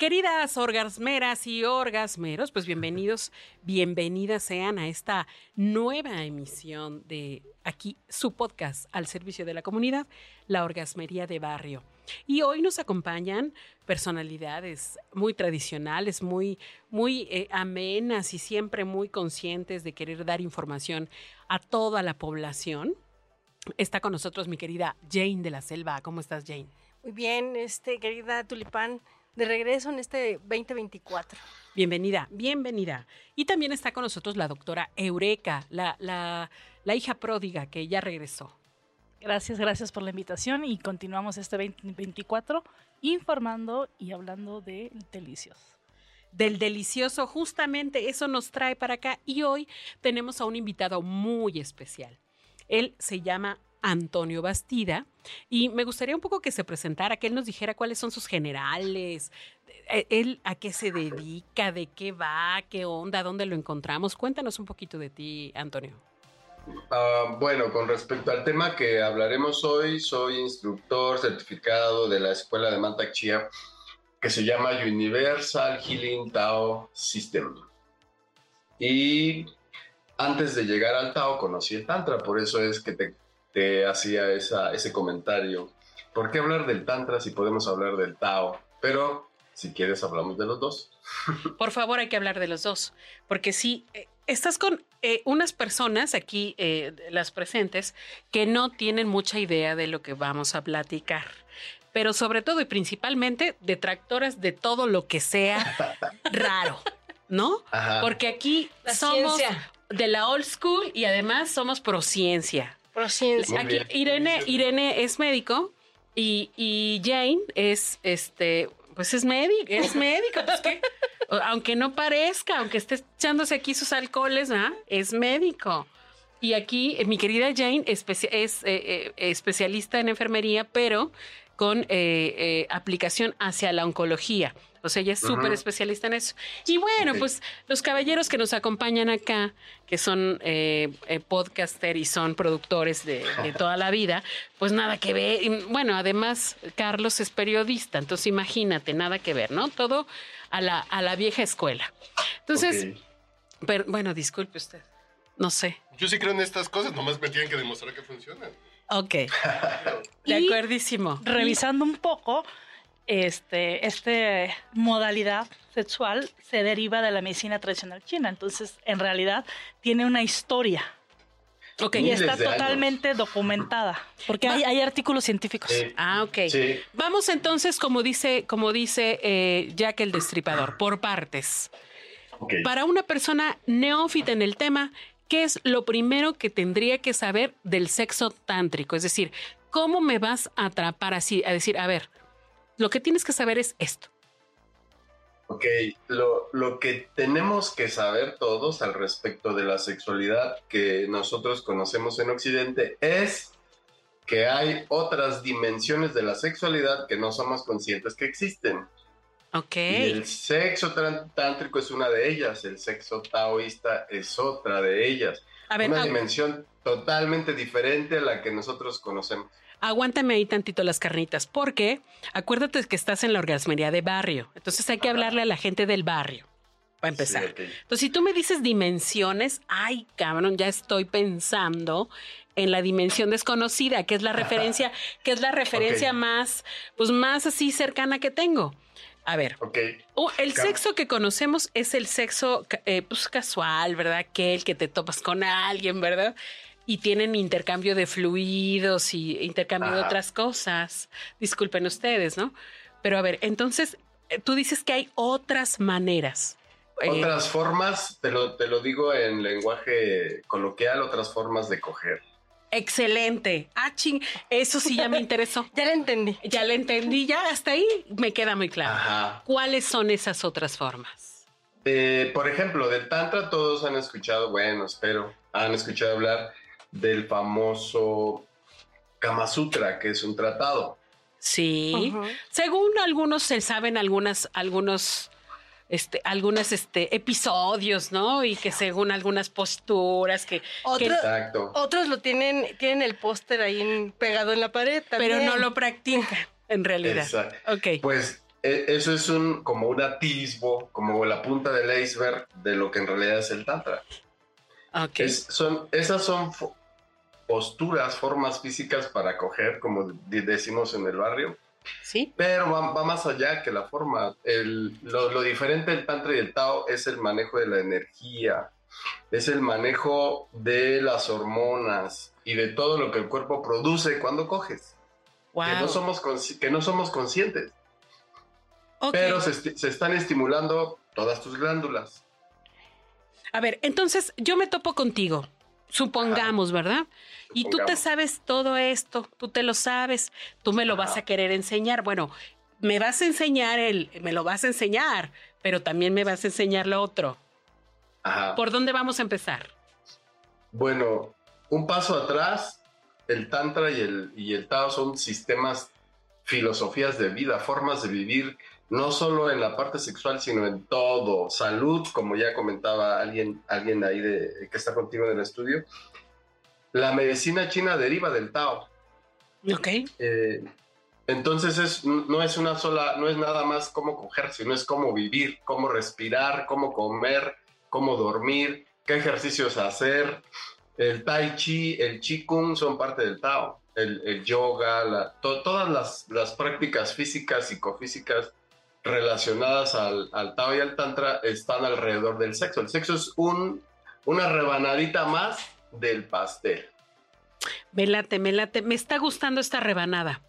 Queridas orgasmeras y orgasmeros, pues bienvenidos, bienvenidas sean a esta nueva emisión de aquí su podcast al servicio de la comunidad, La Orgasmería de Barrio. Y hoy nos acompañan personalidades muy tradicionales, muy, muy eh, amenas y siempre muy conscientes de querer dar información a toda la población. Está con nosotros mi querida Jane de la Selva. ¿Cómo estás, Jane? Muy bien, este, querida Tulipán, de regreso en este 2024. Bienvenida, bienvenida. Y también está con nosotros la doctora Eureka, la, la, la hija pródiga que ya regresó. Gracias, gracias por la invitación y continuamos este 2024 informando y hablando de delicioso. Del delicioso, justamente eso nos trae para acá y hoy tenemos a un invitado muy especial. Él se llama Antonio Bastida y me gustaría un poco que se presentara, que él nos dijera cuáles son sus generales, eh, él a qué se dedica, de qué va, qué onda, dónde lo encontramos. Cuéntanos un poquito de ti, Antonio. Uh, bueno, con respecto al tema que hablaremos hoy, soy instructor certificado de la Escuela de Mantak Chia, que se llama Universal Healing Tao System. Y antes de llegar al Tao conocí el Tantra, por eso es que te, te hacía esa, ese comentario. ¿Por qué hablar del Tantra si podemos hablar del Tao? Pero si quieres hablamos de los dos. Por favor, hay que hablar de los dos, porque sí, eh, estás con eh, unas personas aquí, eh, las presentes, que no tienen mucha idea de lo que vamos a platicar. Pero sobre todo y principalmente detractoras de todo lo que sea raro, ¿no? Ajá. Porque aquí La somos ciencia. de la old school y además somos pro ciencia. Prociencia. Aquí. Irene, Irene es médico y, y Jane es este, pues es médico, es médico, pues, aunque no parezca, aunque esté echándose aquí sus alcoholes, ¿ah? es médico. Y aquí eh, mi querida Jane especia- es eh, eh, especialista en enfermería, pero con eh, eh, aplicación hacia la oncología. O sea, ella es súper especialista en eso. Y bueno, pues los caballeros que nos acompañan acá, que son eh, eh, podcaster y son productores de, de toda la vida, pues nada que ver. Y, Bueno, además, Carlos es periodista, entonces imagínate, nada que ver, ¿no? Todo a la, a la vieja escuela. Entonces, pero, bueno, disculpe usted. No sé. Yo sí creo en estas cosas, nomás me tienen que demostrar que funcionan. Ok. De Y- acuerdísimo. Revisando un poco, este, este modalidad sexual se deriva de la medicina tradicional china. Entonces, en realidad, tiene una historia Ok. y está de años. totalmente documentada. Porque hay, hay artículos científicos. Sí. Ah, ok. Sí. Vamos entonces, como dice, como dice eh, Jack el Destripador, por partes. Ok. Para una persona neófita en el tema, ¿qué es lo primero que tendría que saber del sexo tántrico? Es decir, ¿cómo me vas a atrapar así? A decir, a ver, lo que tienes que saber es esto. Ok, lo, lo que tenemos que saber todos al respecto de la sexualidad que nosotros conocemos en Occidente es que hay otras dimensiones de la sexualidad que no somos conscientes que existen. Ok. Y el sexo tántrico es una de ellas, el sexo taoísta es otra de ellas. A ver, una dimensión totalmente diferente a la que nosotros conocemos. Aguántame ahí tantito las carnitas, porque acuérdate que estás en la orgasmería de barrio. Entonces hay que hablarle a la gente del barrio. Para empezar. Sí. Entonces, si tú me dices dimensiones, ay, cabrón, ya estoy pensando en la dimensión desconocida, que es la referencia, que es la referencia más, pues más así cercana que tengo. A ver, Ok, oh, el sexo que conocemos es el sexo eh, pues, casual, ¿verdad? Aquel que te topas con alguien, ¿verdad? Y tienen intercambio de fluidos y intercambio de otras cosas. Disculpen ustedes, ¿no? Pero a ver, entonces, eh, tú dices que hay otras maneras. Eh, Otras formas, te lo, te lo digo en lenguaje coloquial, otras formas de coger. Excelente. Ah, ching, eso sí ya me interesó. Ya la entendí. Ya le entendí, ya hasta ahí me queda muy claro. Ajá. ¿Cuáles son esas otras formas? Eh, por ejemplo, del Tantra todos han escuchado, bueno, espero, han escuchado hablar del famoso Kama Sutra, que es un tratado. Sí. Según algunos se saben algunas, algunos, este, algunos este, episodios, ¿no? Y que según algunas posturas que, Otro- Exacto. Otros lo tienen, tienen el póster ahí en- pegado en la pared también. pero no lo practican en realidad. Exacto. Ok. Pues e- eso es un como un atisbo, como la punta del iceberg de lo que en realidad es el tantra. ok. Es- son, esas son posturas, formas físicas para coger, como decimos en el barrio, sí. pero va, va más allá que la forma. El- lo, lo diferente del tantra y el tao es el manejo de la energía, es el manejo de las hormonas y de todo lo que el cuerpo produce cuando coges, Wow. que, no somos que no somos conscientes. Ok. pero se están estimulando todas tus glándulas. A ver, entonces yo me topo contigo. Supongamos, ¿verdad? Y tú te sabes todo esto, tú te lo sabes, tú me lo vas a querer enseñar. Bueno, me vas a enseñar el, me lo vas a enseñar, pero también me vas a enseñar lo otro. Ajá. ¿Por dónde vamos a empezar? Bueno, un paso atrás, el Tantra y el, y el Tao son sistemas, filosofías de vida, formas de vivir, no solo en la parte sexual, sino en todo. Salud, como ya comentaba alguien, alguien ahí de, que está contigo en el estudio. La medicina china deriva del Tao. Ok. Eh, entonces es, no es una sola, no es nada más cómo coger, sino es cómo vivir, cómo respirar, cómo comer, cómo dormir, qué ejercicios hacer. El tai chi, el qigong son parte del Tao. El, el yoga, la- to- todas las, las prácticas físicas, psicofísicas relacionadas al, al Tao y al Tantra están alrededor del sexo. El sexo es un, una rebanadita más del pastel. Me late, me late. Me está gustando esta rebanada.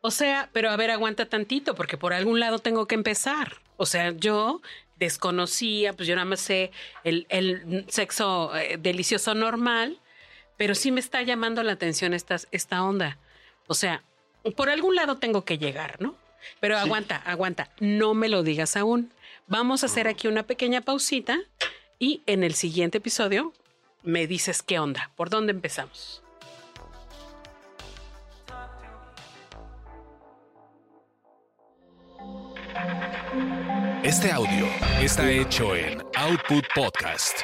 O sea, pero a ver, aguanta tantito, porque por algún lado tengo que empezar. O sea, yo desconocía, pues yo nada más sé el, el sexo eh, delicioso normal, pero sí me está llamando la atención esta, esta onda. O sea, por algún lado tengo que llegar, ¿no? Pero Sí. aguanta, aguanta, no me lo digas aún. Vamos a hacer aquí una pequeña pausita y en el siguiente episodio me dices qué onda, por dónde empezamos. Este audio está hecho en Output Podcast.